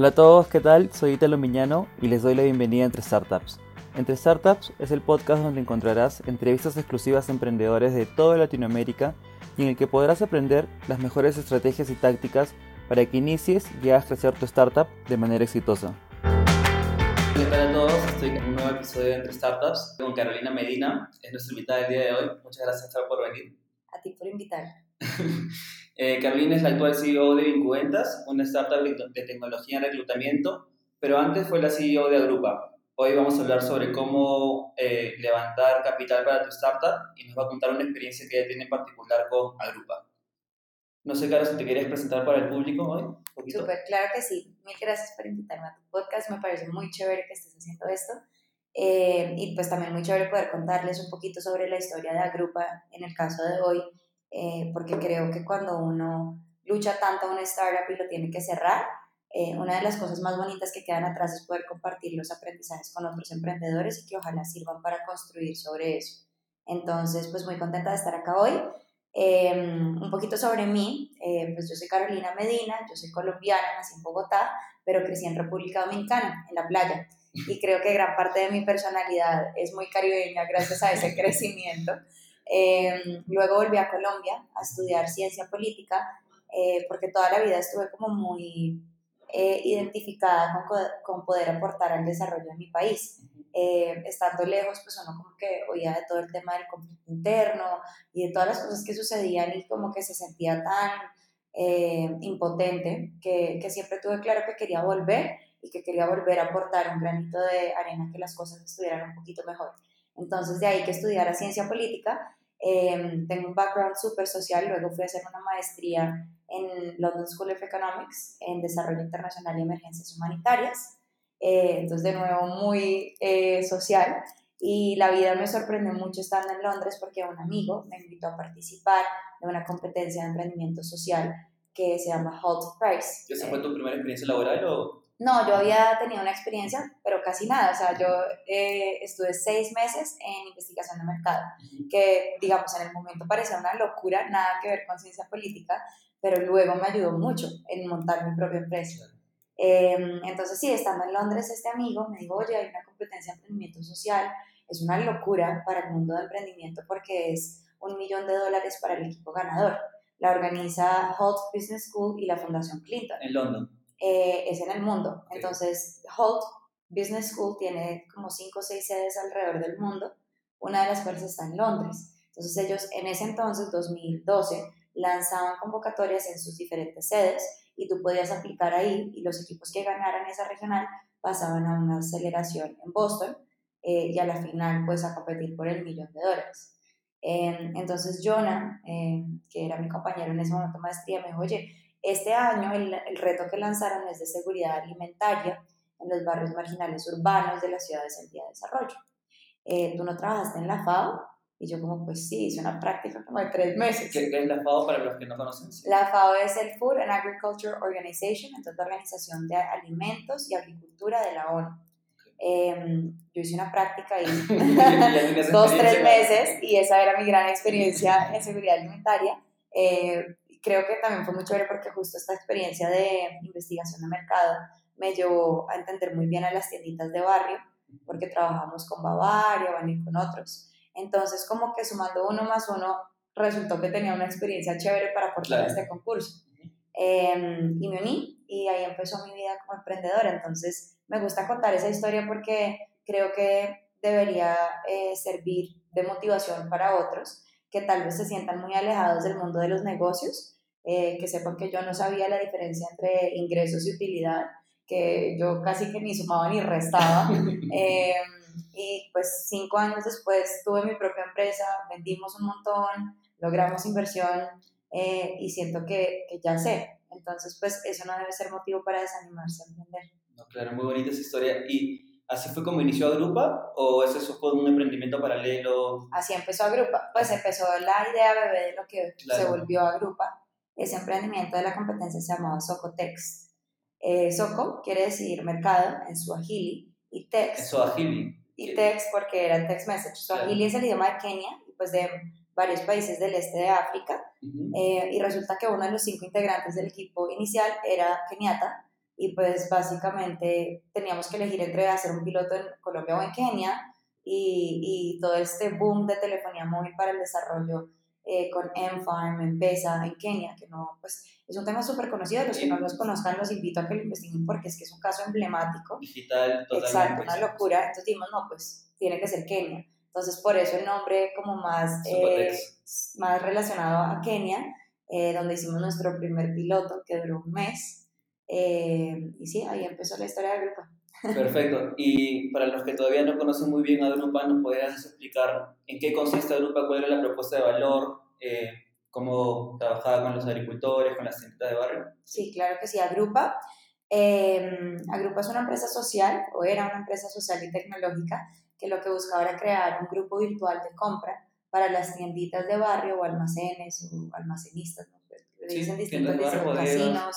Hola a todos, ¿qué tal? Soy Italo Miñano y les doy la bienvenida a Entre Startups. Entre Startups es el podcast donde encontrarás entrevistas exclusivas a emprendedores de toda Latinoamérica y en el que podrás aprender las mejores estrategias y tácticas para que inicies y hagas crecer tu startup de manera exitosa. ¿Qué tal a todos? Estoy en un nuevo episodio de Entre Startups con Carolina Medina, es nuestra invitada del día de hoy. Muchas gracias por venir. A ti por invitar. Eh, Carolina es la actual CEO de Vincuentas, una startup de tecnología en reclutamiento, pero antes fue la CEO de Agrupa. Hoy vamos a hablar sobre cómo eh, levantar capital para tu startup y nos va a contar una experiencia que ella tiene en particular con Agrupa. No sé, Carlos, si te querías presentar para el público hoy. Súper, claro que sí. Mil gracias por invitarme a tu podcast. Me parece muy chévere que estés haciendo esto. Eh, y pues también muy chévere poder contarles un poquito sobre la historia de Agrupa en el caso de hoy eh, porque creo que cuando uno lucha tanto a una startup y lo tiene que cerrar, eh, una de las cosas más bonitas que quedan atrás es poder compartir los aprendizajes con otros emprendedores y que ojalá sirvan para construir sobre eso. Entonces, pues muy contenta de estar acá hoy. Em, un poquito sobre mí, eh, pues yo soy Carolina Medina, yo soy colombiana, nací en Bogotá, pero crecí en República Dominicana, en la playa. Y creo que gran parte de mi personalidad es muy caribeña gracias a ese crecimiento. Em, luego volví a Colombia a estudiar ciencia política eh, porque toda la vida estuve como muy eh, identificada con, con, poder aportar al desarrollo de mi país. Eh, estando lejos, pues uno como que oía de todo el tema del conflicto interno y de todas las cosas que sucedían y como que se sentía tan impotente que, que siempre tuve claro que quería volver y que quería volver a aportar un granito de arena que las cosas estuvieran un poquito mejor. Entonces de ahí que estudiara ciencia política Em, tengo un background súper social, luego fui a hacer una maestría en London School of Economics en Desarrollo Internacional y Emergencias Humanitarias. Eh, entonces, de nuevo, muy eh, social. Y la vida me sorprendió mucho estando en Londres porque un amigo me invitó a participar de una competencia de emprendimiento social que se llama Halt Price. ¿Esa fue tu primera experiencia laboral o no, yo había tenido una experiencia, pero casi nada. O sea, yo eh, estuve seis meses en investigación de mercado, que digamos en el momento parecía una locura, nada que ver con ciencia política, pero luego me ayudó mucho en montar mi propia empresa. Em, entonces, sí, estando en Londres, este amigo me dijo, oye, hay una competencia de emprendimiento social, es una locura para el mundo de emprendimiento porque es un millón de dólares para el equipo ganador. La organiza Holt Business School y la Fundación Clinton. En London. Eh, es en el mundo. Entonces, Holt Business School tiene como cinco o seis sedes alrededor del mundo, una de las cuales está en Londres. Entonces, ellos en ese entonces, 2012, lanzaban convocatorias en sus diferentes sedes y tú podías aplicar ahí y los equipos que ganaran esa regional pasaban a una aceleración en Boston eh, y a la final pues a competir por el millón de dólares. entonces Jonah, eh, que era mi compañero en ese momento de maestría, me dijo, oye, este año el, reto que lanzaron es de seguridad alimentaria en los barrios marginales urbanos de las ciudades en vía de desarrollo. Eh, ¿Tú no trabajaste en la FAO? Y yo como, pues sí, hice una práctica como de tres meses. ¿Qué, es la FAO para los que no conocen? La FAO es el Food and Agriculture Organization, entonces la Organización de Alimentos y Agricultura de la ONU. Em, yo hice una práctica ahí dos, tres meses y esa era mi gran experiencia en seguridad alimentaria. Eh, creo que también fue muy chévere porque justo esta experiencia de investigación de mercado me llevó a entender muy bien a las tienditas de barrio, porque trabajamos con Bavaria, van y con otros. Entonces, como que sumando uno más uno, resultó que tenía una experiencia chévere para aportar a este concurso. Em, y me uní y ahí empezó mi vida como emprendedora. Entonces, me gusta contar esa historia porque creo que debería eh, servir de motivación para otros que tal vez se sientan muy alejados del mundo de los negocios, eh, que sepan que yo no sabía la diferencia entre ingresos y utilidad, que yo casi que ni sumaba ni restaba. Em, y pues cinco años después tuve mi propia empresa, vendimos un montón, logramos inversión eh, y siento que, que, ya sé. Entonces, pues eso no debe ser motivo para desanimarse a emprender. No, claro, muy bonita esa historia. Y ¿Así fue como inició Agrupa o eso fue un emprendimiento paralelo? Así empezó Agrupa. Pues empezó la idea bebé de lo que se volvió Agrupa. Ese emprendimiento de la competencia se llamaba Socotex. Eh, Soco quiere decir mercado en Swahili y Tex. En Swahili. Y Tex porque era Text Message. Swahili es el idioma de Kenia y pues de varios países del este de África. Eh, y resulta que uno de los cinco integrantes del equipo inicial era keniata y pues básicamente teníamos que elegir entre hacer un piloto en Colombia o en Kenia y, y todo este boom de telefonía móvil para el desarrollo eh, con M-Farm, M-Pesa en Kenia, que no, pues es un tema súper conocido, los que no los conozcan los invito a que lo investiguen porque es que es un caso emblemático. Digital, totalmente. Exacto, una locura, entonces dijimos, no, pues tiene que ser Kenia. Entonces por eso el nombre como más, eh, más relacionado a Kenia, eh, donde hicimos nuestro primer piloto que duró un mes. Y sí, ahí empezó la historia del grupo. Perfecto. Y para los que todavía no conocen muy bien a Drupa, ¿nos podrías explicar en qué consiste Drupa, cuál era la propuesta de valor, eh, cómo trabajaba con los agricultores, con las tiendas de barrio? Sí, claro que sí. Agrupa, eh, Agrupa es una empresa social, o era una empresa social y tecnológica, que lo que buscaba era crear un grupo virtual de compra para las tienditas de barrio o almacenes o almacenistas, ¿no? Le dicen distintos casinos,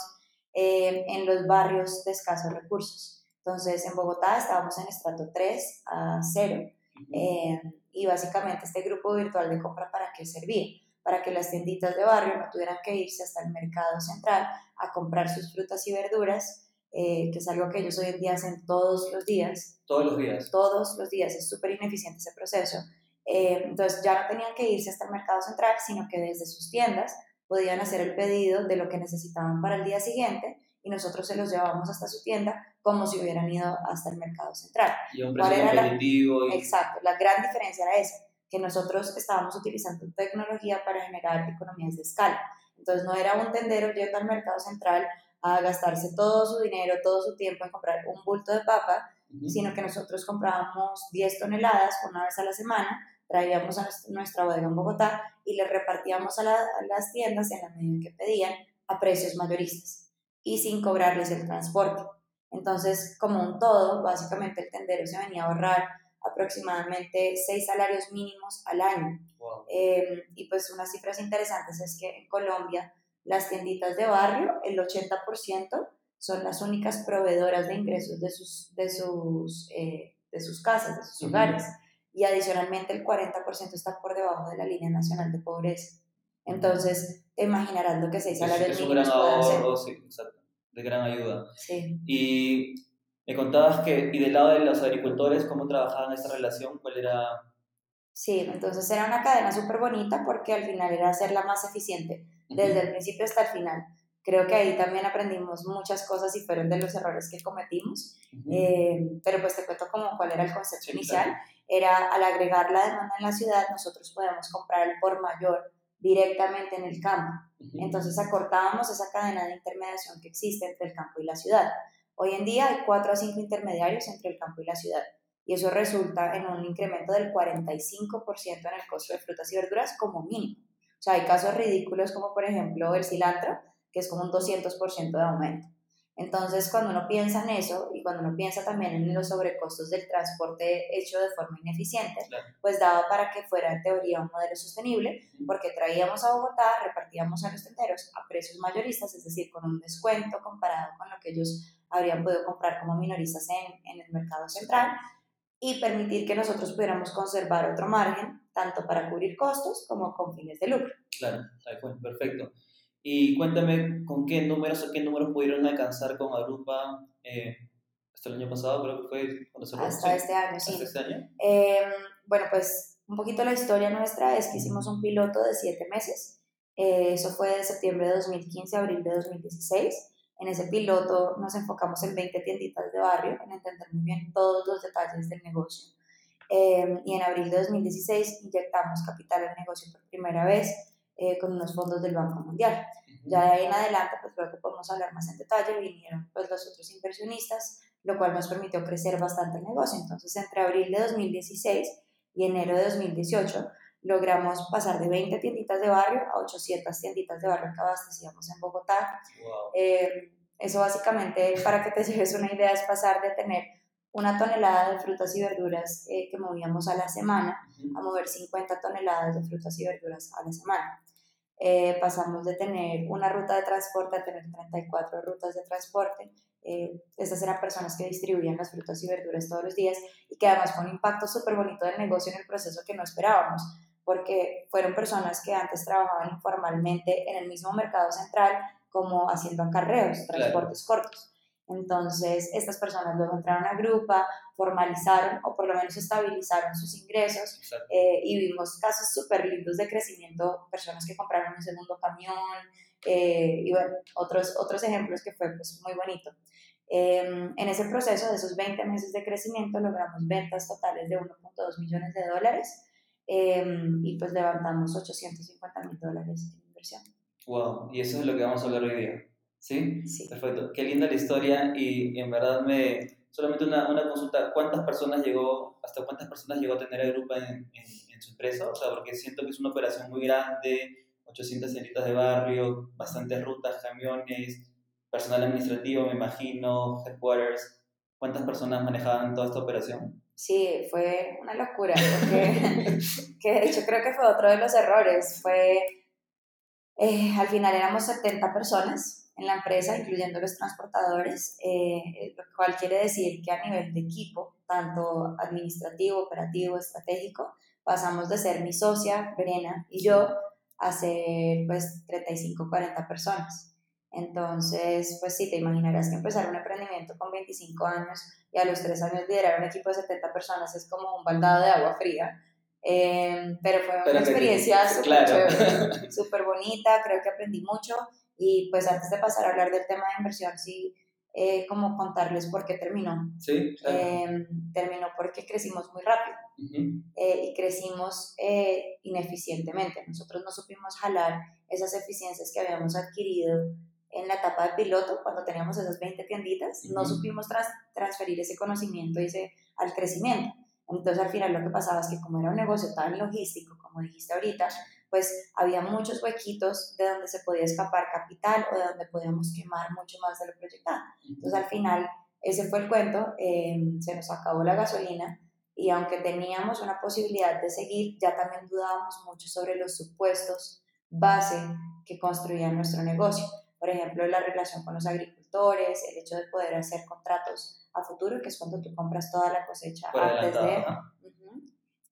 eh, en los barrios de escasos recursos. Entonces, en Bogotá estábamos en estrato 3 a 0 eh, y básicamente este grupo virtual de compra para qué servía? Para que las tienditas de barrio no tuvieran que irse hasta el mercado central a comprar sus frutas y verduras, eh, que es algo que ellos hoy en día hacen todos los días. Todos los días. Todos los días, es súper ineficiente ese proceso. Eh, entonces ya no tenían que irse hasta el mercado central, sino que desde sus tiendas podían hacer el pedido de lo que necesitaban para el día siguiente y nosotros se los llevábamos hasta su tienda como si hubieran ido hasta el mercado central. Y un precio competitivo. Exacto, la gran diferencia era esa, que nosotros estábamos utilizando tecnología para generar economías de escala. Entonces no era un tendero yendo al mercado central a gastarse todo su dinero, todo su tiempo en comprar un bulto de papa, sino que nosotros comprábamos 10 toneladas una vez a la semana, traíamos a nuestra bodega en Bogotá y le repartíamos a, a las tiendas en la medida que pedían a precios mayoristas y sin cobrarles el transporte. Entonces, como un todo, básicamente el tendero se venía a ahorrar aproximadamente seis salarios mínimos al año. Em, y pues unas cifras interesantes es que en Colombia las tienditas de barrio, el 80% son las únicas proveedoras de ingresos de sus, de sus, eh, de sus casas, de sus hogares. Y adicionalmente el 40% está por debajo de la línea nacional de pobreza. Entonces, te imaginarás lo que seis salarios mínimos pueden hacer. exacto de gran ayuda. Y me contabas que, y del lado de los agricultores, ¿cómo trabajaban esta relación? ¿Cuál era...? Sí, entonces era una cadena súper bonita porque al final era hacerla más eficiente, desde el principio hasta el final. Creo que ahí también aprendimos muchas cosas y fueron de los errores que cometimos, eh, pero pues te cuento como cuál era el concepto inicial. Era al agregar la demanda en la ciudad, nosotros podemos comprar el por mayor directamente en el campo. Entonces acortábamos esa cadena de intermediación que existe entre el campo y la ciudad. Hoy en día hay 4 a 5 intermediarios entre el campo y la ciudad y eso resulta en un incremento del 45% en el costo de frutas y verduras como mínimo. O sea, hay casos ridículos como por ejemplo el cilantro, que es como un 200% de aumento. Entonces, cuando uno piensa en eso y cuando uno piensa también en los sobrecostos del transporte hecho de forma ineficiente, pues daba para que fuera en teoría un modelo sostenible, porque traíamos a Bogotá, repartíamos a los tenderos a precios mayoristas, es decir, con un descuento comparado con lo que ellos habrían podido comprar como minoristas en, en el mercado central y permitir que nosotros pudiéramos conservar otro margen, tanto para cubrir costos como con fines de lucro. Claro, perfecto. Y cuéntame con qué números o qué números pudieron alcanzar con Agrupa eh, hasta el año pasado, creo que fue cuando se Hasta este año, sí. Hasta este año. Em, bueno, pues un poquito la historia nuestra es que hicimos un piloto de siete meses. Eh, eso fue de septiembre de 2015 a abril de 2016. En ese piloto nos enfocamos en 20 tienditas de barrio, en entender muy bien todos los detalles del negocio. Em, y en abril de 2016 inyectamos capital al negocio por primera vez eh, con unos fondos del Banco Mundial. Ya de ahí en adelante, pues que podemos hablar más en detalle, vinieron pues los otros inversionistas, lo cual nos permitió crecer bastante el negocio. Entonces, entre abril de 2016 y enero de 2018, logramos pasar de 20 tienditas de barrio a 800 tienditas de barrio que abastecíamos en Bogotá. Eh, eso básicamente, para que te lleves una idea, es pasar de tener una tonelada de frutas y verduras eh, que movíamos a la semana a mover 50 toneladas de frutas y verduras a la semana. Eh, pasamos de tener una ruta de transporte a tener 34 rutas de transporte. Eh, estas eran personas que distribuían las frutas y verduras todos los días y que además fue un impacto súper bonito del negocio en el proceso que no esperábamos, porque fueron personas que antes trabajaban informalmente en el mismo mercado central como haciendo acarreos, transportes cortos Entonces, estas personas luego entraron a Grupa, formalizaron o por lo menos estabilizaron sus ingresos eh, y vimos casos súper lindos de crecimiento, personas que compraron un segundo camión eh, y bueno, otros, otros ejemplos que fue pues muy bonito. Em, en ese proceso de esos 20 meses de crecimiento logramos ventas totales de 1.2 millones de dólares em, y pues levantamos 850 mil dólares en inversión. Wow, y eso es lo que vamos a hablar hoy día. ¿Sí? Sí. Perfecto. Qué linda la historia y, en verdad me... Solamente una, una, consulta, ¿cuántas personas llegó, hasta cuántas personas llegó a tener el grupo en, en, su empresa? O sea, porque siento que es una operación muy grande, 800 señoritas de barrio, bastantes rutas, camiones, personal administrativo, me imagino, headquarters. ¿Cuántas personas manejaban toda esta operación? Sí, fue una locura, porque que de hecho creo que fue otro de los errores. Fue, eh, al final éramos 70 personas en la empresa, incluyendo los transportadores, eh, lo cual quiere decir que a nivel de equipo, tanto administrativo, operativo, estratégico, pasamos de ser mi socia, Verena, y yo, a ser pues 35, 40 personas. Entonces, pues sí, te imaginarás que empezar un emprendimiento con 25 años y a los 3 años liderar un equipo de 70 personas es como un baldado de agua fría. Eh, pero fue una experiencia súper bonita, creo que aprendí mucho y pues antes de pasar a hablar del tema de inversión, sí, eh, como contarles por qué terminó. Sí, em, terminó porque crecimos muy rápido eh, y crecimos eh, ineficientemente. Nosotros no supimos jalar esas eficiencias que habíamos adquirido en la etapa de piloto, cuando teníamos esas 20 tienditas, no supimos transferir ese conocimiento ese, al crecimiento. Entonces al final lo que pasaba es que como era un negocio tan logístico, como dijiste ahorita, pues había muchos huequitos de donde se podía escapar capital o de donde podíamos quemar mucho más de lo proyectado. Entonces al final ese fue el cuento, em, se nos acabó la gasolina y aunque teníamos una posibilidad de seguir, ya también dudábamos mucho sobre los supuestos base que construían nuestro negocio. Por ejemplo, la relación con los agricultores, el hecho de poder hacer contratos a futuro, que es cuando tú compras toda la cosecha antes de...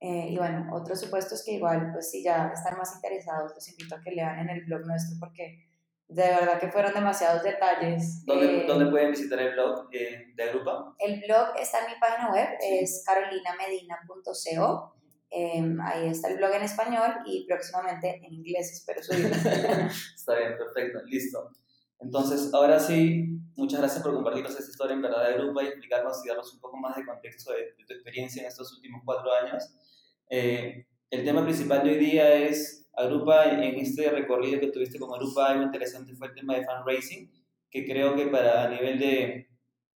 Eh, y bueno, otros supuestos que igual, pues si ya están más interesados, los invito a que lean en el blog nuestro porque de verdad que fueron demasiados detalles. ¿Dónde, eh, ¿dónde pueden visitar el blog eh, de Agrupa? El blog está en mi página web, es carolinamedina.co. Em, ahí está el blog en español y próximamente en inglés, espero subirlo. está bien, perfecto, listo. Entonces, ahora sí, muchas gracias por compartirnos esta historia en verdad de Agrupa y explicarnos y darnos un poco más de contexto de, de tu experiencia en estos últimos cuatro años. Eh, el tema principal de hoy día es Agrupa, en este recorrido que tuviste con Agrupa, algo interesante fue el tema de fundraising, que creo que para a nivel de,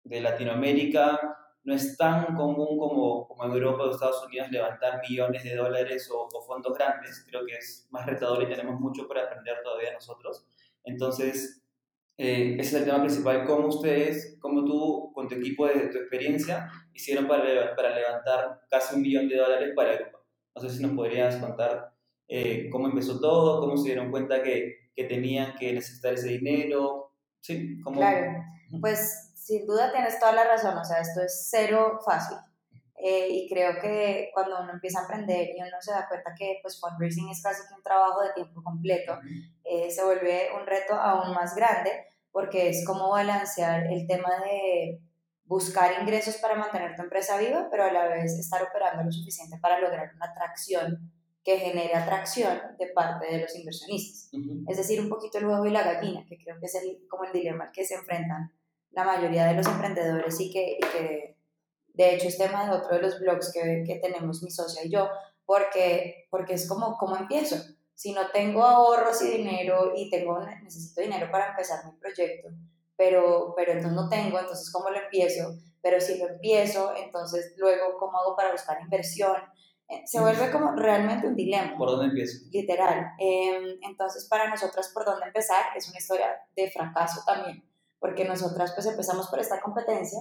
de Latinoamérica no es tan común como, como en Europa o Estados Unidos levantar millones de dólares o, fondos grandes. Creo que es más retador y tenemos mucho por aprender todavía nosotros. Entonces, eh, ese es el tema principal. ¿Cómo ustedes, cómo tú, con tu equipo de tu experiencia, hicieron para, para levantar casi un millón de dólares para? No sé si nos podrías contar eh, cómo empezó todo, cómo se dieron cuenta que, que tenían que necesitar ese dinero. Sí, ¿cómo? Claro, pues sin duda tienes toda la razón, o sea, esto es cero fácil. Eh, y creo que cuando uno empieza a aprender y uno se da cuenta que pues fundraising es casi que un trabajo de tiempo completo, eh, se vuelve un reto aún más grande porque es como balancear el tema de buscar ingresos para mantener tu empresa viva, pero a la vez estar operando lo suficiente para lograr una atracción que genere atracción de parte de los inversionistas. Es decir, un poquito el huevo y la gallina, que creo que es el, como el dilema al que se enfrentan la mayoría de los emprendedores y que, y que de hecho es tema de otro de los blogs que, que, tenemos mi socia y yo, porque, porque es como, ¿cómo empiezo? Si no tengo ahorros y dinero y tengo, necesito dinero para empezar mi proyecto, pero, pero entonces no tengo, entonces ¿cómo lo empiezo? Pero si lo empiezo, entonces luego ¿cómo hago para buscar inversión? Eh, se vuelve como realmente un dilema. ¿Por dónde empiezo? Literal. Em, entonces para nosotras por dónde empezar es una historia de fracaso también, porque nosotras pues empezamos por esta competencia,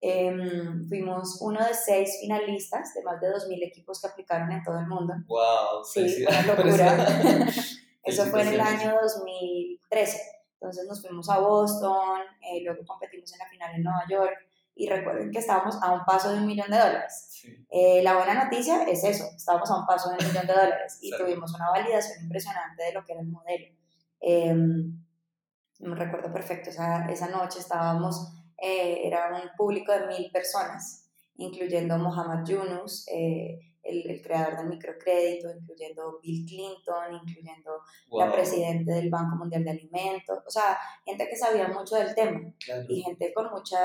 em, fuimos uno de seis finalistas de más de 2.000 equipos que aplicaron en todo el mundo. ¡Wow! Sí, una locura. Eso fue en el año 2013. Entonces nos fuimos a Boston, eh, luego competimos en la final en Nueva York y recuerden que estábamos a un paso de un millón de dólares. Eh, la buena noticia es eso, estábamos a un paso de un millón de dólares y tuvimos una validación impresionante de lo que era el modelo. Eh, me recuerdo perfecto, esa, esa noche estábamos eh, era un público de mil personas, incluyendo Mohamed Yunus, eh, el, el, creador del microcrédito, incluyendo Bill Clinton, incluyendo la presidenta del Banco Mundial de Alimentos, o sea, gente que sabía mucho del tema y gente con mucha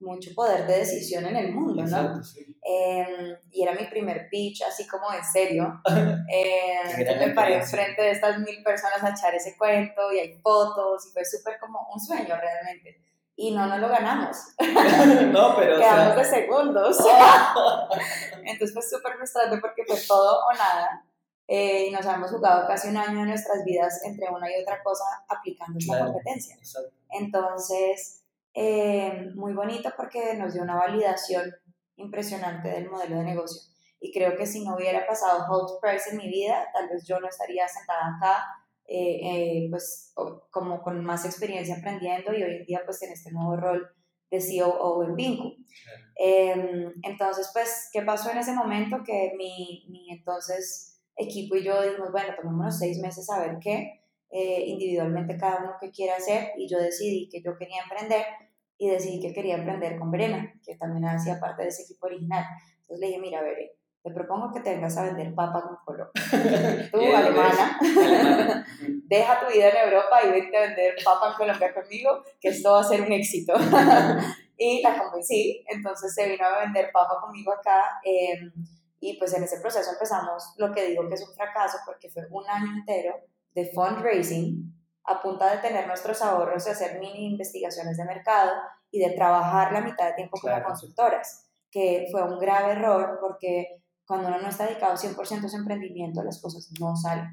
mucho poder de decisión en el mundo, ¿no? Em, y era mi primer pitch, así como en serio. Eh, me paré enfrente de estas mil personas a echar ese cuento y hay fotos y fue súper como un sueño realmente. Y no, no lo ganamos. no, pero... Quedamos de segundos. Entonces fue súper frustrante porque fue todo o nada. Eh, y nos hemos jugado casi un año de nuestras vidas entre una y otra cosa aplicando esta competencia. Entonces eh, muy bonito porque nos dio una validación impresionante del modelo de negocio. Y creo que si no hubiera pasado Hold Price en mi vida, tal vez yo no estaría sentada acá, eh, eh, pues como con más experiencia aprendiendo y hoy en día pues en este nuevo rol de COO en Vincu. Em, entonces, pues, ¿qué pasó en ese momento? Que mi, mi entonces equipo y yo dijimos, bueno, tomémonos seis meses a ver qué, eh, individualmente cada uno que quiera hacer y yo decidí que yo quería emprender y decidí que quería emprender con Verena, que también hacía parte de ese equipo original. Entonces le dije, mira, Verena, te propongo que te vengas a vender papas con Colombia. Tú, alemana, deja tu vida en Europa y vente a vender papas en Colombia conmigo, que esto va a ser un éxito. y la convencí, entonces se vino a vender papa conmigo acá. Em, y pues en ese proceso empezamos lo que digo que es un fracaso porque fue un año entero de fundraising a punta de tener nuestros ahorros, de hacer mini investigaciones de mercado y de trabajar la mitad de tiempo como consultoras, que fue un grave error porque cuando uno no está dedicado 100% a su emprendimiento, las cosas no salen.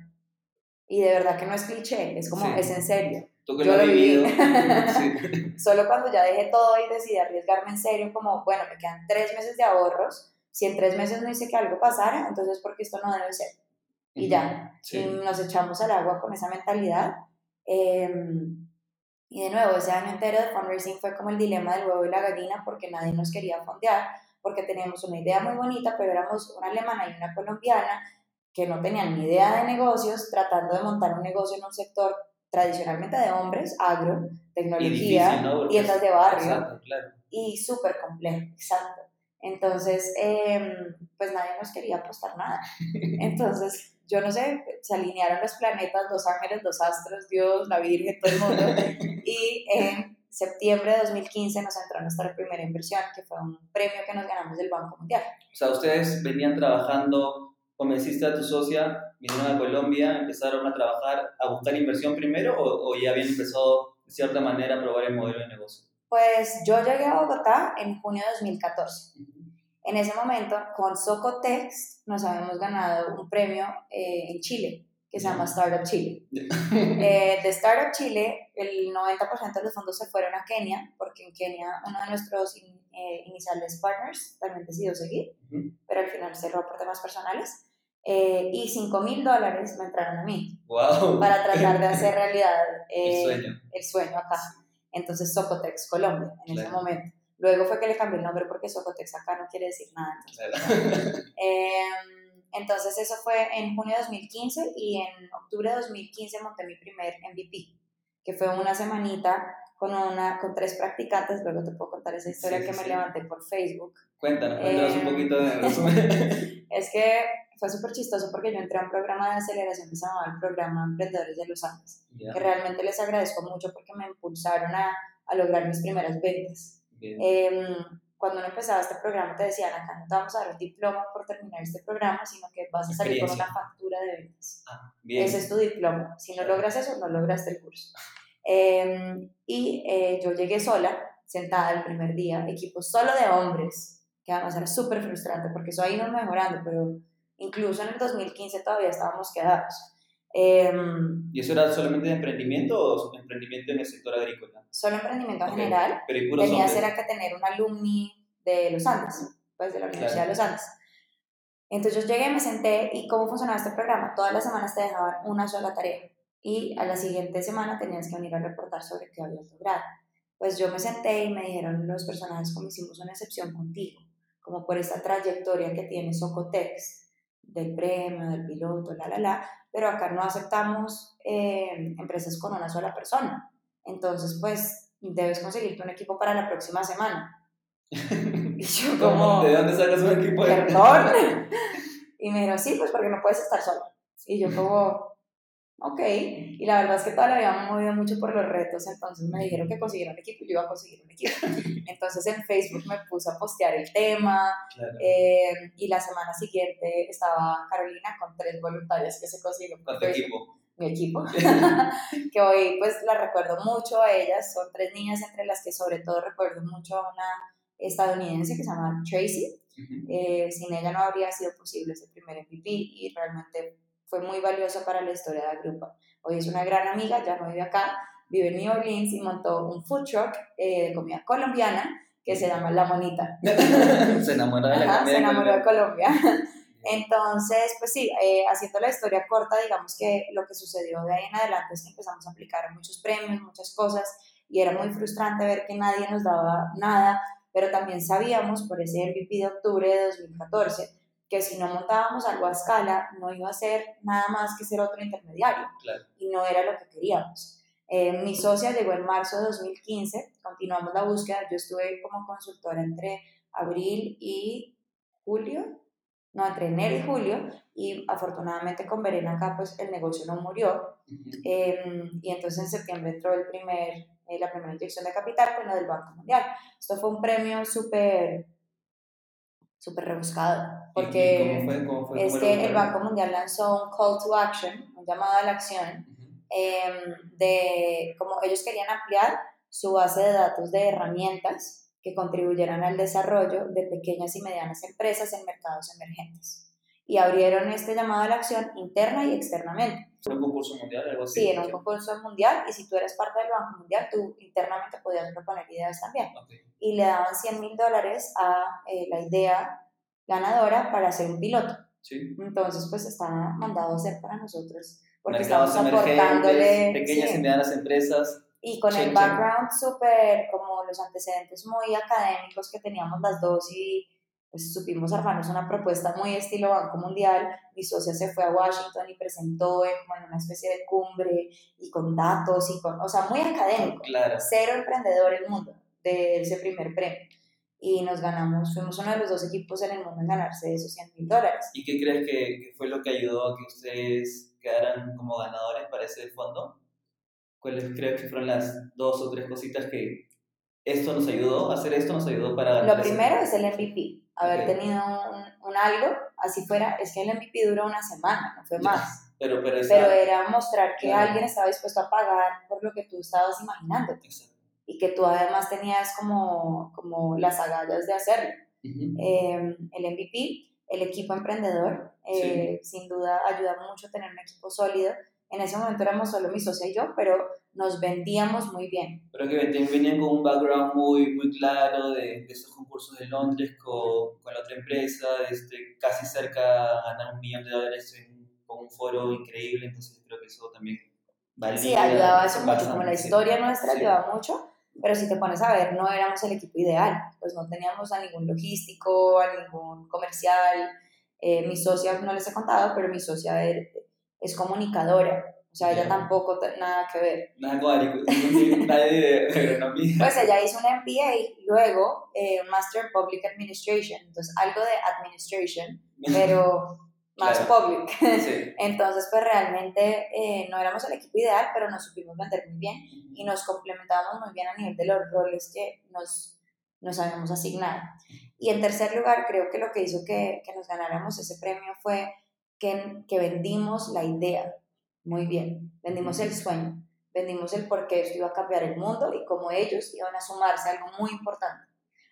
Y de verdad que no es cliché, es como, es en serio. Yo lo he vivido. Solo cuando ya dejé todo y decidí arriesgarme en serio, como, bueno, me quedan tres meses de ahorros, si en tres meses no hice que algo pasara, entonces porque esto no debe ser y ya. Y nos echamos al agua con esa mentalidad. Em, y de nuevo, ese año entero de fundraising fue como el dilema del huevo y la gallina porque nadie nos quería fondear, porque teníamos una idea muy bonita, pero éramos una alemana y una colombiana que no tenían ni idea de negocios, tratando de montar un negocio en un sector tradicionalmente de hombres, agro, tecnología, tiendas de barrio, y súper complejo, exacto. Entonces, em, pues nadie nos quería apostar nada. Entonces, yo no sé, se alinearon los planetas, los ángeles, los astros, Dios, la Virgen, todo el mundo. y en septiembre de 2015 nos entró nuestra primera inversión, que fue un premio que nos ganamos del Banco Mundial. O sea, ustedes venían trabajando, convenciste a tu socia, vinieron a Colombia, empezaron a trabajar, a buscar inversión primero o, o ya habían empezado de cierta manera a probar el modelo de negocio? Pues yo llegué a Bogotá en junio de 2014. En ese momento, con Socotext, nos habíamos ganado un premio eh, en Chile, que se llama Startup Chile. eh, de Startup Chile, el 90% de los fondos se fueron a Kenia, porque en Kenia uno de nuestros eh, iniciales partners también decidió seguir, pero al final cerró por temas personales. Eh, y 5 mil dólares me entraron a mí para tratar de hacer realidad el, sueño. el sueño acá. Entonces, Socotex Colombia, en ese momento. Luego fue que le cambié el nombre porque Socotex acá no quiere decir nada. Em, entonces, eso fue en junio de 2015 y en octubre de 2015 monté mi primer MVP, que fue una semanita con, una, con tres practicantes. Luego te puedo contar esa historia que me levanté por Facebook. Cuéntanos, cuéntanos un em, poquito de resumen. es que fue súper chistoso porque yo entré a un programa de aceleración que se llamaba el Programa Emprendedores de los Andes, que realmente les agradezco mucho porque me impulsaron a, a lograr mis primeras ventas. Eh, cuando uno empezaba este programa te decían, acá no te vamos a dar un diploma por terminar este programa, sino que vas a salir con una factura de ventas. Ah, Ese es tu diploma. Si no logras eso, no lograste el curso. Em, y eh, yo llegué sola, sentada el primer día, equipo solo de hombres, que además era súper frustrante porque eso ahí no mejorando, pero incluso en el 2015 todavía estábamos quedados. Em, ¿Y eso era solamente de emprendimiento o emprendimiento en el sector agrícola? Solo emprendimiento en general. Pero Tenía que tener un alumni de los Andes, pues de la Universidad de los Andes. Entonces yo llegué, me senté y cómo funcionaba este programa. Todas las semanas te dejaban una sola tarea y a la siguiente semana tenías que venir a reportar sobre qué habías logrado. Pues yo me senté y me dijeron los personajes como hicimos una excepción contigo, como por esta trayectoria que tiene Socotex, del premio, del piloto, la, la, la, pero acá no aceptamos eh, empresas con una sola persona. Entonces, pues debes conseguirte un equipo para la próxima semana. Y yo como... ¿De dónde sacas un equipo? Perdón. Y me dijeron, sí, pues porque no puedes estar solo. Y yo como, ok. Y la verdad es que todavía me habían movido mucho por los retos, entonces me dijeron que consiguiera un equipo y yo iba a conseguir un equipo. Entonces en Facebook me puse a postear el tema eh, y la semana siguiente estaba Carolina con tres voluntarias que se consiguieron. ¿Con tu equipo? Mi equipo, que hoy pues la recuerdo mucho a ellas, son tres niñas entre las que sobre todo recuerdo mucho a una estadounidense que se llama Tracy, eh, sin ella no habría sido posible ese primer MVP y realmente fue muy valioso para la historia de la grupo. Hoy es una gran amiga, ya no vive acá, vive en New Orleans y montó un food truck eh, de comida colombiana que se llama La Monita. se enamoró de la Se enamoró de Colombia. Entonces, pues sí, eh, haciendo la historia corta, digamos que lo que sucedió de ahí en adelante es que empezamos a aplicar muchos premios, muchas cosas, y era muy frustrante ver que nadie nos daba nada, pero también sabíamos por ese MVP de octubre de 2014 que si no montábamos algo a escala no iba a ser nada más que ser otro intermediario y no era lo que queríamos. Eh, mi socia llegó en marzo de 2015, continuamos la búsqueda, yo estuve como consultora entre abril y julio, no, entre enero y julio, y afortunadamente con Verena acá pues el negocio no murió, em, y entonces en septiembre entró el primer, eh, la primera inyección de capital con la del Banco Mundial. Esto fue un premio súper súper rebuscado, porque es que el Banco Mundial lanzó un call to action, un llamado a la acción, em, de como ellos querían ampliar su base de datos de herramientas que contribuyeran al desarrollo de pequeñas y medianas empresas en mercados emergentes y abrieron este llamado a la acción interna y externamente. ¿Fue un concurso mundial? Algo así, sí, era un concurso mundial y si tú eres parte del Banco Mundial, tú internamente podías proponer ideas también. Y le daban 100 mil dólares a eh, la idea ganadora para hacer un piloto. Sí. Entonces, pues está mandado a hacer para nosotros. Porque Mercados estamos aportándole. Pequeñas y medianas empresas. Y con el background súper, como los antecedentes muy académicos que teníamos las dos y pues supimos armarnos una propuesta muy estilo Banco Mundial. Mi socia se fue a Washington y presentó en, una especie de cumbre y con datos y con, o sea, muy académico. Claro. Cero emprendedor en el mundo de ese primer premio. Y nos ganamos, fuimos uno de los dos equipos en el mundo en ganarse esos 100 mil dólares. ¿Y qué crees que, fue lo que ayudó a que ustedes quedaran como ganadores para ese fondo? ¿Cuáles crees que fueron las dos o tres cositas que esto nos ayudó, hacer esto nos ayudó para? Lo primero es el MVP haber tenido un, algo, así fuera, es que el MVP duró una semana, no fue más. Pero, pero, era mostrar que alguien estaba dispuesto a pagar por lo que tú estabas imaginando. Y que tú además tenías como, como las agallas de hacerlo. Em, el MVP, el equipo emprendedor, eh, sin duda ayuda mucho tener un equipo sólido. En ese momento éramos solo mi socia y yo, pero nos vendíamos muy bien. Pero que venían con un background muy, muy claro de, de esos concursos de Londres con, con la otra empresa, este, casi cerca a ganar un millón de dólares con un foro increíble, entonces creo que eso también valía. Sí, ayudaba eso mucho, como la historia nuestra ayudaba mucho, pero si te pones a ver, no éramos el equipo ideal, pues no teníamos a ningún logístico, a ningún comercial, eh, mi socia, no les he contado, pero mi socia es comunicadora, o sea, ella tampoco nada que ver. Nada nadie de agronomía. Pues ella hizo un MBA, luego eh, un Master in Public Administration, entonces algo de Administration, pero más public. Entonces, pues realmente eh, no éramos el equipo ideal, pero nos supimos vender muy bien y nos complementábamos muy bien a nivel de los roles que nos, nos habíamos asignado. Y en tercer lugar, creo que lo que hizo que, que nos ganáramos ese premio fue que, que vendimos la idea muy bien. Vendimos el sueño, vendimos el por qué esto iba a cambiar el mundo y cómo ellos iban a sumarse a algo muy importante.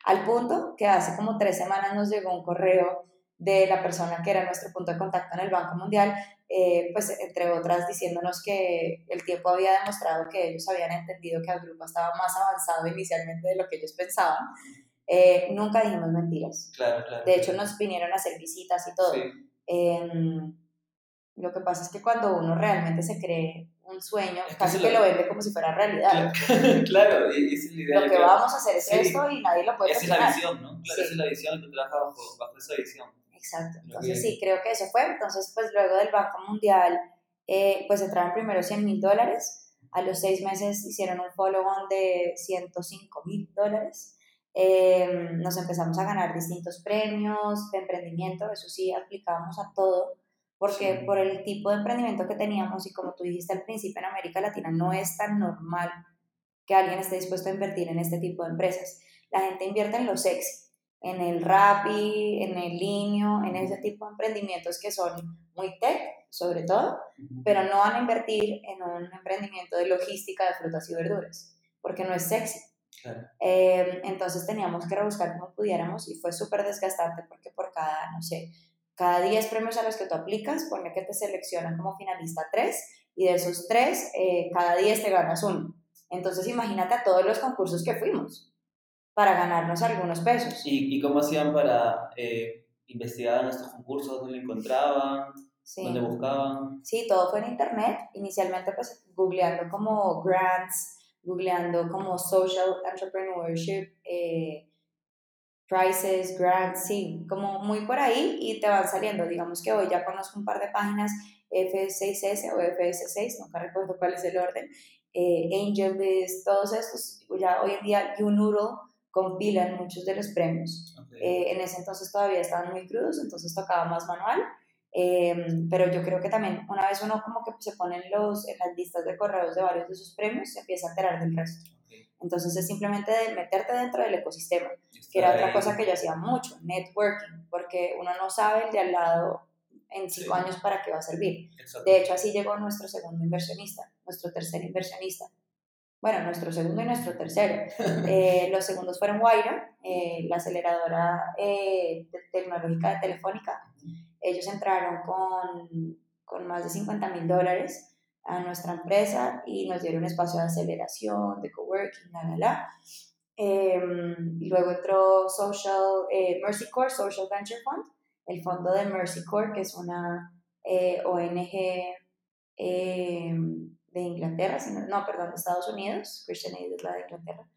Al punto que hace como tres semanas nos llegó un correo de la persona que era nuestro punto de contacto en el Banco Mundial, eh, pues entre otras diciéndonos que el tiempo había demostrado que ellos habían entendido que el grupo estaba más avanzado inicialmente de lo que ellos pensaban. Eh, nunca dijimos mentiras. Claro, claro. De hecho, nos vinieron a hacer visitas y todo. Sí. Em, lo que pasa es que cuando uno realmente se cree un sueño, casi que lo... vende como si fuera realidad. Claro, y esa es la idea. Lo que, vamos a hacer es esto y nadie lo puede Esa es la visión, ¿no? Claro, esa es la visión, tú trabajas bajo, bajo esa visión. Exacto, entonces sí, creo que eso fue. Entonces, pues luego del Banco Mundial, eh, pues entraron primero 100 mil dólares A los seis meses hicieron un follow-on de 105 mil dólares. Em, nos empezamos a ganar distintos premios de emprendimiento, eso sí, aplicábamos a todo, porque por el tipo de emprendimiento que teníamos y como tú dijiste al principio en América Latina no es tan normal que alguien esté dispuesto a invertir en este tipo de empresas. La gente invierte en lo sexy, en el Rappi, en el Linio, en ese tipo de emprendimientos que son muy tech, sobre todo, pero no van a invertir en un emprendimiento de logística de frutas y verduras, porque no es sexy. Em, entonces teníamos que rebuscar como pudiéramos y fue súper desgastante porque por cada, no sé, cada 10 premios a los que tú aplicas, pone que te seleccionan como finalista 3 y de esos 3, eh, cada 10 te ganas uno. Entonces imagínate a todos los concursos que fuimos para ganarnos algunos pesos. ¿Y, y cómo hacían para eh, investigar en estos concursos? ¿Dónde encontraban? ¿Dónde buscaban? Sí, todo fue en internet. Inicialmente pues googleando como grants, googleando como social entrepreneurship, eh, prices, grants, sí, como muy por ahí y te van saliendo. Digamos que hoy ya conozco un par de páginas F6S o FS6, nunca recuerdo cuál es el orden, eh, AngelList, todos estos, ya hoy en día YouNoodle compilan muchos de los premios. Eh, en ese entonces todavía estaban muy crudos, entonces tocaba más manual. Em, pero yo creo que también una vez uno como que se pone en, los, en las listas de correos de varios de esos premios, se empieza a enterar del resto. Entonces es simplemente de meterte dentro del ecosistema, que era otra cosa que yo hacía mucho, networking, porque uno no sabe el de al lado en cinco años para qué va a servir. De hecho, así llegó nuestro segundo inversionista, nuestro tercer inversionista bueno, nuestro segundo y nuestro tercero. Eh, los segundos fueron Guaira, eh, la aceleradora eh, tecnológica de Telefónica. Ellos entraron con, con más de 50 mil dólares a nuestra empresa y nos dieron espacio de aceleración, de coworking, la, la, la. Em, y luego entró Social, Mercy Corps, Social Venture Fund, el fondo de Mercy Corps, que es una ONG em, de Inglaterra, sino, no, perdón, de Estados Unidos, Christian Aid es la de Inglaterra.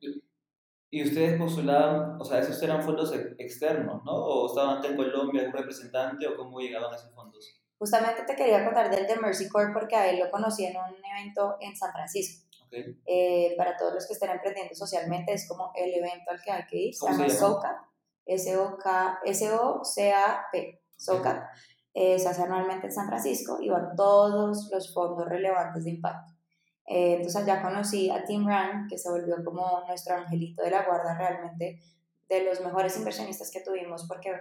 Y ustedes postulaban, o sea, esos eran fondos externos, ¿no? ¿O estaban en Colombia un representante o cómo llegaban a esos fondos? Justamente te quería contar del de Mercy Corps porque a él lo conocí en un evento en San Francisco. Okay. Eh, para todos los que estén emprendiendo socialmente, es como el evento al que hay que ir. Se llama SOCAP, S-O-C-A-P, SOCAP eh, se hace anualmente en San Francisco y van todos los fondos relevantes de impacto. Eh, entonces ya conocí a Tim Rand, que se volvió como nuestro angelito de la guarda realmente, de los mejores inversionistas que tuvimos, porque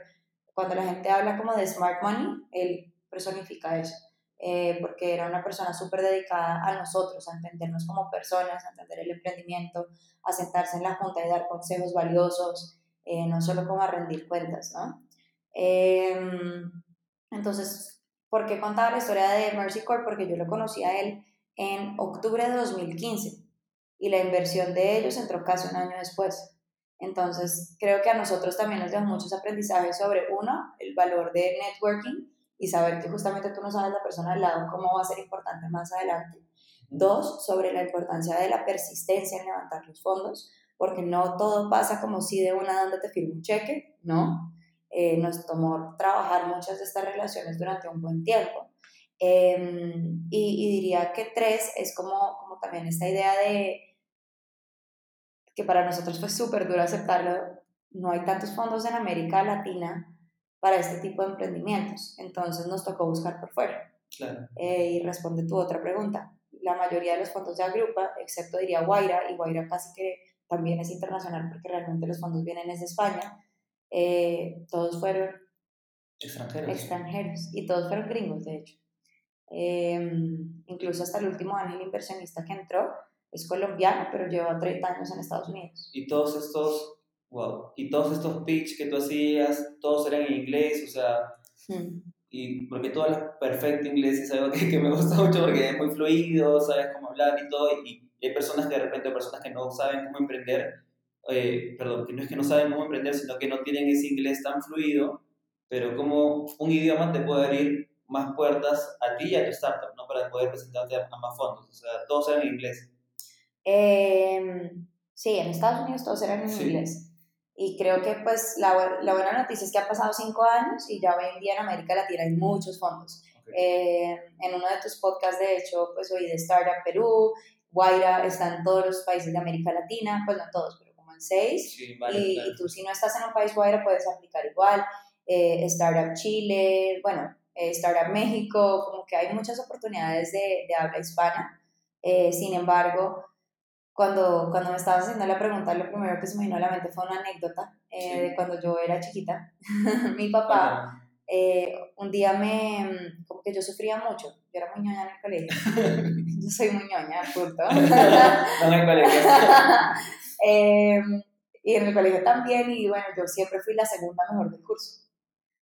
cuando la gente habla como de smart money, él personifica eso. Eh, porque era una persona súper dedicada a nosotros, a entendernos como personas, a entender el emprendimiento, a sentarse en la junta y dar consejos valiosos, eh, no solo como a rendir cuentas, ¿no? Em, entonces, ¿por qué contaba la historia de Mercy Corp? Porque yo lo conocí a él en octubre de 2015 y la inversión de ellos entró casi un año después. Entonces, creo que a nosotros también nos dio muchos aprendizajes sobre, uno, el valor de networking y saber que justamente tú no sabes la persona al lado cómo va a ser importante más adelante. Dos, sobre la importancia de la persistencia en levantar los fondos, porque no todo pasa como si de una donde te firme un cheque, ¿no? Eh, nos tomó trabajar muchas de estas relaciones durante un buen tiempo. Em, y, diría que tres es como, como también esta idea de que para nosotros fue súper duro aceptarlo, no hay tantos fondos en América Latina para este tipo de emprendimientos, entonces nos tocó buscar por fuera. Eh, y responde tu otra pregunta. La mayoría de los fondos de Agrupa, excepto diría Guaira, y Guaira casi que también es internacional porque realmente los fondos vienen desde España, eh, todos fueron extranjeros. extranjeros y todos fueron gringos, de hecho. Em, incluso hasta el último ángel inversionista que entró es colombiano, pero lleva 30 años en Estados Unidos. Y todos estos, wow, y todos estos pitch que tú hacías, todos eran en inglés, o sea, hmm. y porque tú hablas perfecto inglés es algo que, que, me gusta mucho porque es muy fluido, sabes cómo hablar y todo, y, y hay personas que de repente, personas que no saben cómo emprender, eh, perdón, que no es que no saben cómo emprender, sino que no tienen ese inglés tan fluido, pero como un idioma te puede abrir más puertas a ti y a tu startup, ¿no? Para poder presentarte a, más fondos. O sea, todos eran en inglés. Em, sí, en Estados Unidos todos eran en inglés. Y creo que pues la, la, buena noticia es que han pasado cinco años y ya hoy en día en América Latina hay muchos fondos. Eh, en uno de tus podcasts, de hecho, pues oí de Startup Perú, Guaira está en todos los países de América Latina, pues no todos, pero como en seis. y, y, tú si no estás en un país Guaira puedes aplicar igual. Eh, Startup Chile, bueno, eh, Startup México, como que hay muchas oportunidades de, de habla hispana. Eh, sin embargo, cuando, cuando me estabas haciendo la pregunta, lo primero que se me vino a la mente fue una anécdota eh, de cuando yo era chiquita. Mi papá un día me, como que yo sufría mucho, yo era muy ñoña en el colegio. yo soy muy ñoña, punto. no en el colegio. y en el colegio también, y bueno, yo siempre fui la segunda mejor del curso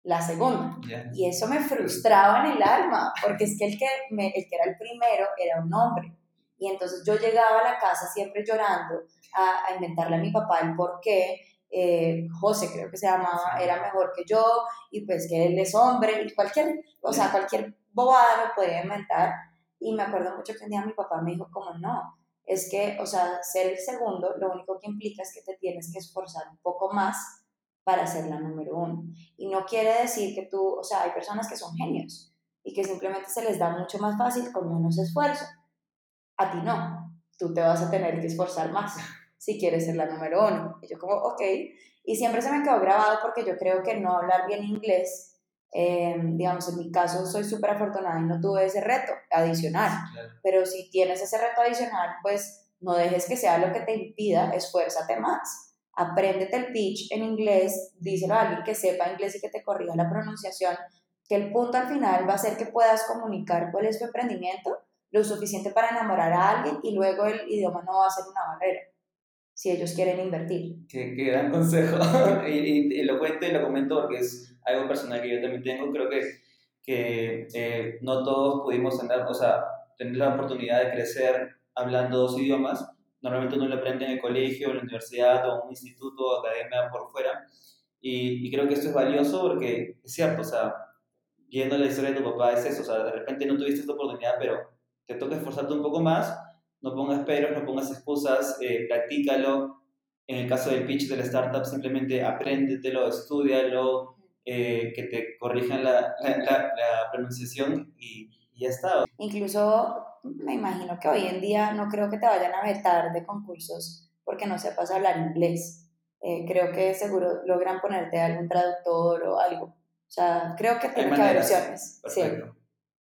la segunda. Y eso me frustraba en el alma, porque es que el que, me, el que era el primero era un hombre. Y entonces yo llegaba a la casa siempre llorando a, a inventarle a mi papá el por qué. Eh, José creo que se llamaba, era mejor que yo y pues que él es hombre y cualquier, o sea, cualquier bobada me podía inventar. Y me acuerdo mucho que un día mi papá me dijo como no, es que, o sea, ser el segundo lo único que implica es que te tienes que esforzar un poco más para ser la número uno. Y no quiere decir que tú, o sea, hay personas que son genios y que simplemente se les da mucho más fácil con menos esfuerzo. A ti no, tú te vas a tener que esforzar más si quieres ser la número uno. Y yo como, ok, y siempre se me quedó grabado porque yo creo que no hablar bien inglés, eh, digamos, en mi caso soy súper afortunada y no tuve ese reto adicional, pero si tienes ese reto adicional, pues no dejes que sea lo que te impida, esfuérzate más apréndete el pitch en inglés, díselo a alguien que sepa inglés y que te corrija la pronunciación, que el punto al final va a ser que puedas comunicar cuál es tu emprendimiento, lo suficiente para enamorar a alguien y luego el idioma no va a ser una barrera si ellos quieren invertir. Qué, qué gran consejo. y, lo cuento y lo comento porque es algo personal que yo también tengo. Creo que, que eh, no todos pudimos tener, o sea, tener la oportunidad de crecer hablando dos idiomas normalmente uno lo aprende en el colegio, en la universidad o en un instituto o academia por fuera. Y, y, creo que esto es valioso porque es cierto, o sea, viendo la historia de tu papá es eso, o sea, de repente no tuviste esta oportunidad, pero te toca esforzarte un poco más, no pongas peros, no pongas excusas, eh, practícalo. En el caso del pitch de la startup, simplemente apréndetelo, estudialo, eh, que te corrijan la, la, la, pronunciación y, y ya está. Incluso me imagino que hoy en día no creo que te vayan a vetar de concursos porque no sepas hablar inglés. Eh, creo que seguro logran ponerte algún traductor o algo. O sea, creo que tiene que haber opciones. Perfecto.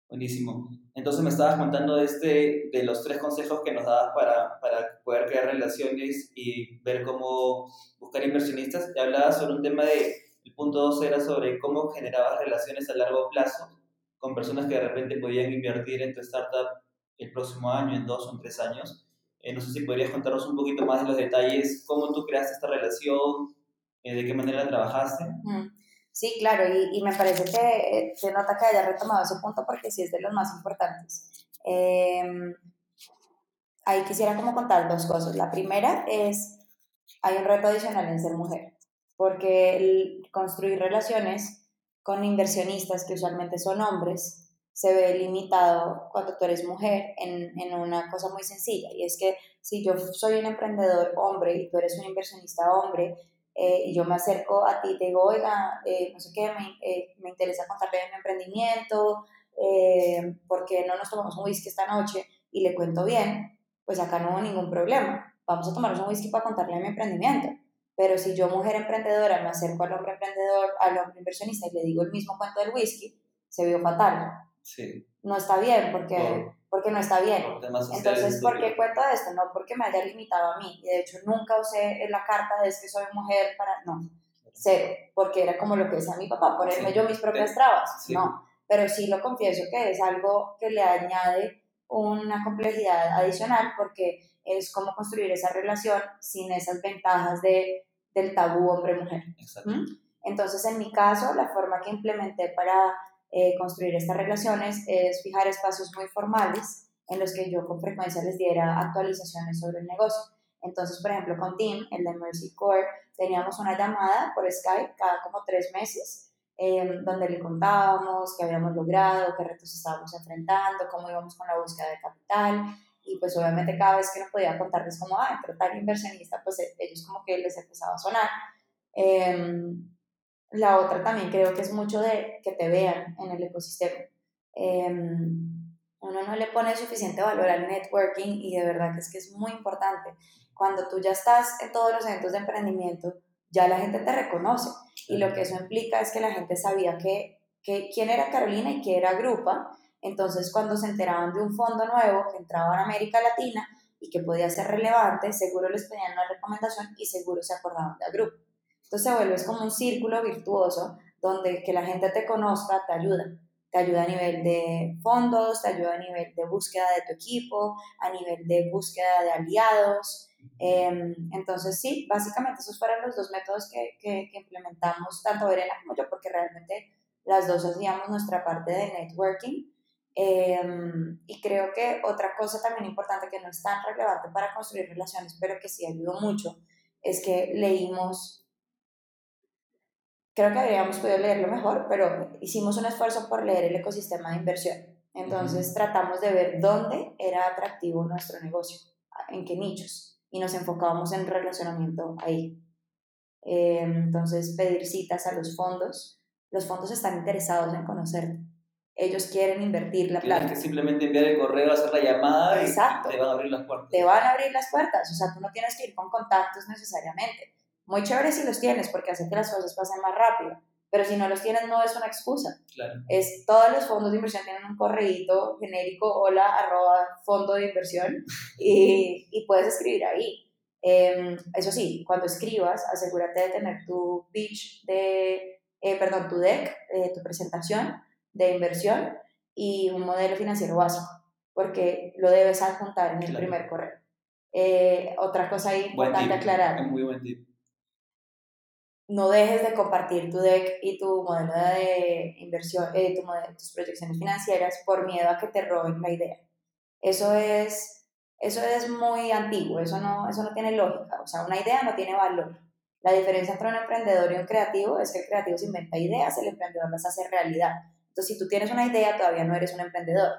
Buenísimo. Entonces me estabas contando de, este, de los tres consejos que nos dabas para, para poder crear relaciones y ver cómo buscar inversionistas. Te hablabas sobre un tema de, el punto dos era sobre cómo generabas relaciones a largo plazo con personas que de repente podían invertir en tu startup el próximo año, en dos o tres años. Eh, no sé si podrías contarnos un poquito más de los detalles, cómo tú creaste esta relación, eh, de qué manera trabajaste. Sí, claro, y, me parece que se nota que haya retomado ese punto porque sí es de los más importantes. Em, ahí quisiera como contar dos cosas. La primera es, hay un reto adicional en ser mujer, porque construir relaciones con inversionistas que usualmente son hombres, se ve limitado cuando tú eres mujer en, en, una cosa muy sencilla y es que si yo soy un emprendedor hombre y tú eres un inversionista hombre eh, y yo me acerco a ti y te digo, oiga, eh, no sé qué, me, eh, me, interesa contarle de mi emprendimiento, porque no nos tomamos un whisky esta noche y le cuento bien, pues acá no hubo ningún problema. Vamos a tomarnos un whisky para contarle de mi emprendimiento. Pero si yo, mujer emprendedora, me acerco al hombre emprendedor, al hombre inversionista y le digo el mismo cuento del whisky, se vio fatal no está bien, porque, porque no está bien. Entonces, ¿por qué cuento esto? No porque me haya limitado a mí. Y de hecho, nunca usé la carta de es que soy mujer para. No, cero. Porque era como lo que decía mi papá, ponerme yo mis propias trabas. No. Pero sí lo confieso que es algo que le añade una complejidad adicional porque es como construir esa relación sin esas ventajas de, del tabú hombre-mujer. ¿Mm? Entonces, en mi caso, la forma que implementé para eh, construir estas relaciones es fijar espacios muy formales en los que yo con frecuencia les diera actualizaciones sobre el negocio. Entonces, por ejemplo, con Tim, el de Mercy Core, teníamos una llamada por Skype cada como tres meses, em, donde le contábamos qué habíamos logrado, qué retos estábamos enfrentando, cómo íbamos con la búsqueda de capital. Y pues obviamente cada vez que no podía contarles como, ah, pero tal inversionista, pues e, ellos como que les empezaba a sonar. Eh, la otra también creo que es mucho de que te vean en el ecosistema. Em, uno no le pone suficiente valor al networking y de verdad que es que es muy importante. Cuando tú ya estás en todos los eventos de emprendimiento, ya la gente te reconoce y lo que eso implica es que la gente sabía que, que quién era Carolina y qué era Grupa. Entonces, cuando se enteraban de un fondo nuevo que entraba en América Latina y que podía ser relevante, seguro les pedían una recomendación y seguro se acordaban de Grupa. Entonces se vuelve como un círculo virtuoso donde que la gente te conozca te ayuda. Te ayuda a nivel de fondos, te ayuda a nivel de búsqueda de tu equipo, a nivel de búsqueda de aliados. Em, entonces, sí, básicamente esos fueron los dos métodos que, que, implementamos, tanto Verena como yo, porque realmente las dos hacíamos nuestra parte de networking. Em, y creo que otra cosa también importante que no es tan relevante para construir relaciones, pero que sí ayudó mucho, es que leímos creo que habríamos podido leerlo mejor, pero hicimos un esfuerzo por leer el ecosistema de inversión. Entonces tratamos de ver dónde era atractivo nuestro negocio, en qué nichos, y nos enfocábamos en relacionamiento ahí. Em, entonces pedir citas a los fondos. Los fondos están interesados en conocerte. Ellos quieren invertir la plata. Tienes que simplemente enviar el correo, hacer la llamada y te van a abrir las puertas. Te van a abrir las puertas. O sea, tú no tienes que ir con contactos necesariamente muy chévere si los tienes porque hace que las cosas pasen más rápido, pero si no los tienes no es una excusa. Claro. Es, todos los fondos de inversión tienen un correíto genérico, hola, arroba, fondo de inversión, y, y puedes escribir ahí. Em, eso sí, cuando escribas, asegúrate de tener tu pitch de, eh, perdón, tu deck, eh, tu presentación de inversión y un modelo financiero básico, porque lo debes adjuntar en el primer correo. Eh, otra cosa importante aclarar. muy buen tip no dejes de compartir tu deck y tu modelo de inversión, eh, tu modelo, tus proyecciones financieras por miedo a que te roben la idea. Eso es, eso es muy antiguo, eso no, eso no tiene lógica, o sea, una idea no tiene valor. La diferencia entre un emprendedor y un creativo es que el creativo se inventa ideas, el emprendedor las hace realidad. Entonces, si tú tienes una idea, todavía no eres un emprendedor.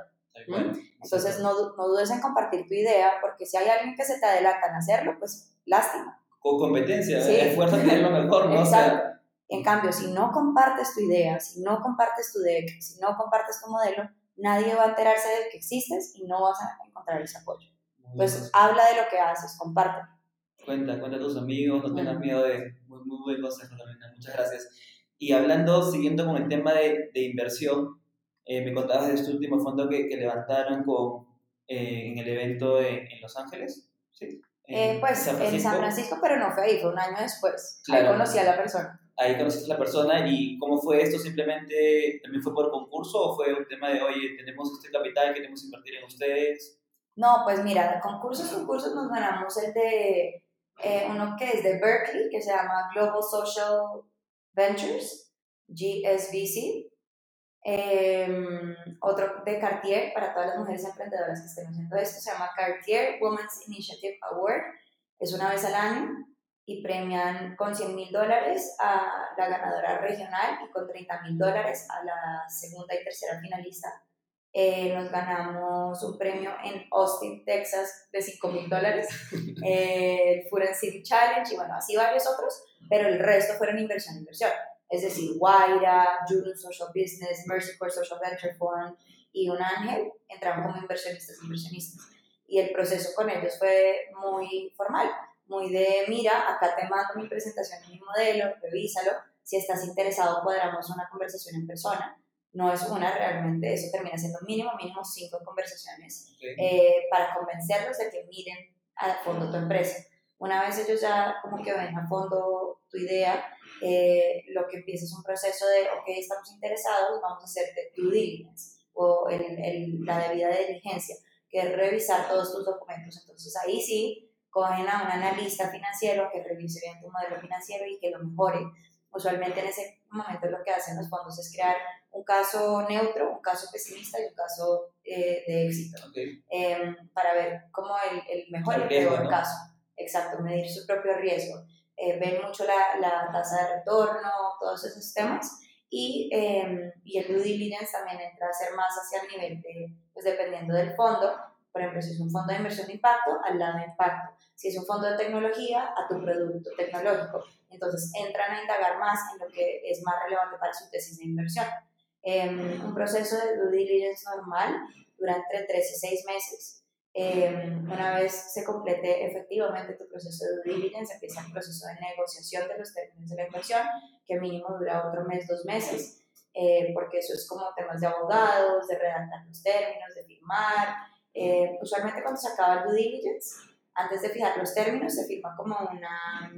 Entonces, no, no dudes en compartir tu idea, porque si hay alguien que se te adelanta en hacerlo, pues lástima con competencia, sí. esfuérzate en lo mejor, ¿no? Exacto. En cambio, si no compartes tu idea, si no compartes tu deck, si no compartes tu modelo, nadie va a enterarse de que existes y no vas a encontrar ese apoyo. Entonces, habla de lo que haces, comparte. Cuenta, cuenta a tus amigos, no tengas miedo de... Muy, muy buen consejo también, muchas gracias. Y hablando, siguiendo con el tema de, de inversión, eh, me contabas de este último fondo que, que levantaron con, eh, en el evento en Los Ángeles. ¿sí? Eh, pues en San Francisco, pero no fue ahí, fue un año después. Ahí conocí a la persona. Ahí conociste a la persona y ¿cómo fue esto? ¿Simplemente también fue por concurso o fue un tema de, oye, tenemos este capital, queremos invertir en ustedes? No, pues mira, concursos, concursos nos ganamos el de eh, uno que es de Berkeley, que se llama Global Social Ventures, GSVC. Em, otro de Cartier, para todas las mujeres emprendedoras que estén haciendo esto, se llama Cartier Women's Initiative Award. Es una vez al año y premian con 100 mil dólares a la ganadora regional y con 30 mil dólares a la segunda y tercera finalista. Eh, nos ganamos un premio en Austin, Texas, de 5 mil dólares, eh, el Food and City Challenge y bueno, así varios otros, pero el resto fueron inversión, inversión es decir, Guaira, Juno Social Business, Mercy Corps Social Venture Fund y un ángel entraron como inversionistas inversionistas. Y el proceso con ellos fue muy formal, muy de, mira, acá te mando mi presentación y mi modelo, revísalo, si estás interesado cuadramos una conversación en persona. No es una realmente, eso termina siendo mínimo, mínimo cinco conversaciones eh, para convencerlos de que miren a fondo tu empresa. Una vez ellos ya como que ven a fondo tu idea, eh, lo que empieza es un proceso de, ok, estamos interesados, vamos a hacer due diligence o el, la debida diligencia, que es revisar todos tus documentos. Entonces ahí sí, cogen a un analista financiero que revise bien tu modelo financiero y que lo mejore. Usualmente en ese momento lo que hacen los fondos es crear un caso neutro, un caso pesimista y un caso eh, de éxito, em, para ver cómo el, el mejor y el peor caso. Exacto, medir su propio riesgo. Eh, ven mucho la, la, tasa de retorno, todos esos temas. Y, eh, y el due diligence también entra a ser más hacia el nivel de, pues dependiendo del fondo, por ejemplo, si es un fondo de inversión de impacto, al lado de impacto. Si es un fondo de tecnología, a tu producto tecnológico. Entonces entran a indagar más en lo que es más relevante para su tesis de inversión. Em, un proceso de due diligence normal dura entre 3 y 6 meses. Em, una vez se complete efectivamente tu proceso de due diligence, empieza el proceso de negociación de los términos de la inversión, que mínimo dura otro mes, dos meses, eh, porque eso es como temas de abogados, de redactar los términos, de firmar. Eh, usualmente cuando se acaba el due diligence, antes de fijar los términos, se firma como una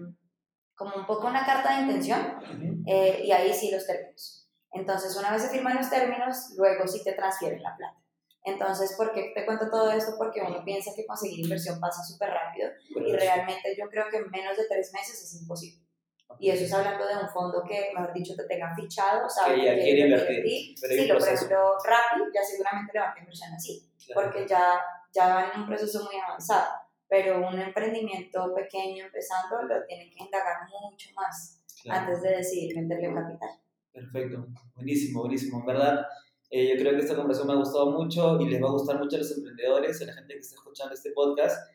como un poco una carta de intención eh, y ahí sí los términos. Entonces, una vez se firman los términos, luego sí te transfieren la plata. Entonces, ¿por qué te cuento todo esto? Porque uno piensa que conseguir inversión pasa súper rápido y realmente yo creo que en menos de tres meses es imposible. Y eso es hablando de un fondo que, mejor dicho, te tengan fichado, sabe que, ya quiere invertir. Sí, lo, por ejemplo, Rappi ya seguramente le va a inversión así, porque ya, ya van en un proceso muy avanzado pero un emprendimiento pequeño empezando lo tienen que indagar mucho más antes de decidir meterle capital. Perfecto, buenísimo, buenísimo. En verdad, eh, yo creo que esta conversación me ha gustado mucho y les va a gustar mucho a los emprendedores, a la gente que está escuchando este podcast.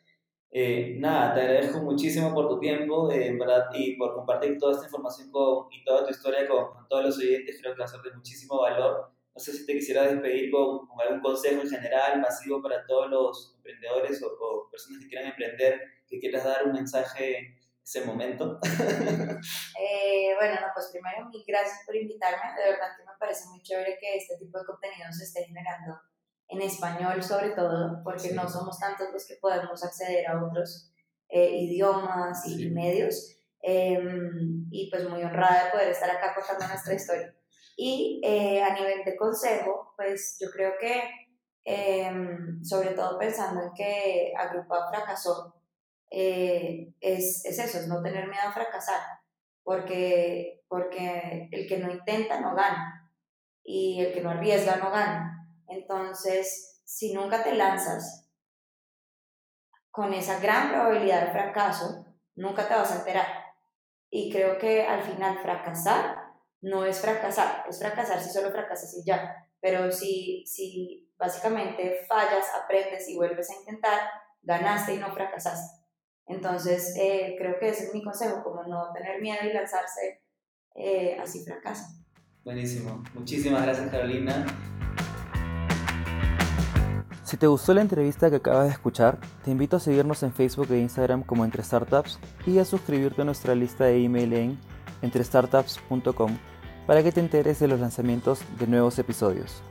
Eh, nada, te agradezco muchísimo por tu tiempo, eh, verdad, y por compartir toda esta información con, y toda tu historia con, con todos los oyentes. Creo que va a ser de muchísimo valor. No sé si te quisiera despedir con, algún consejo en general, masivo para todos los emprendedores o, personas que quieran emprender, que quieras dar un mensaje en ese momento. eh, bueno, no, pues primero mil gracias por invitarme. De verdad que me parece muy chévere que este tipo de contenido se esté generando en español sobre todo, porque no somos tantos los que podemos acceder a otros eh, idiomas y medios. Em, y pues muy honrada de poder estar acá contando nuestra historia. Y eh, a nivel de consejo, pues yo creo que, em, sobre todo pensando en que Agrupa fracasó, eh, es, es, eso, es no tener miedo a fracasar, porque, porque el que no intenta no gana y el que no arriesga no gana. Entonces, si nunca te lanzas con esa gran probabilidad de fracaso, nunca te vas a enterar. Y creo que al final fracasar no es fracasar, es fracasar si solo fracasas y ya, pero si, si básicamente fallas, aprendes y vuelves a intentar, ganaste y no fracasaste. Entonces, eh, creo que ese es mi consejo, como no tener miedo y lanzarse, eh, así fracasa. Buenísimo. Muchísimas gracias, Carolina. Si te gustó la entrevista que acabas de escuchar, te invito a seguirnos en Facebook e Instagram como Entre Startups y a suscribirte a nuestra lista de email en entrestartups.com para que te enteres de los lanzamientos de nuevos episodios.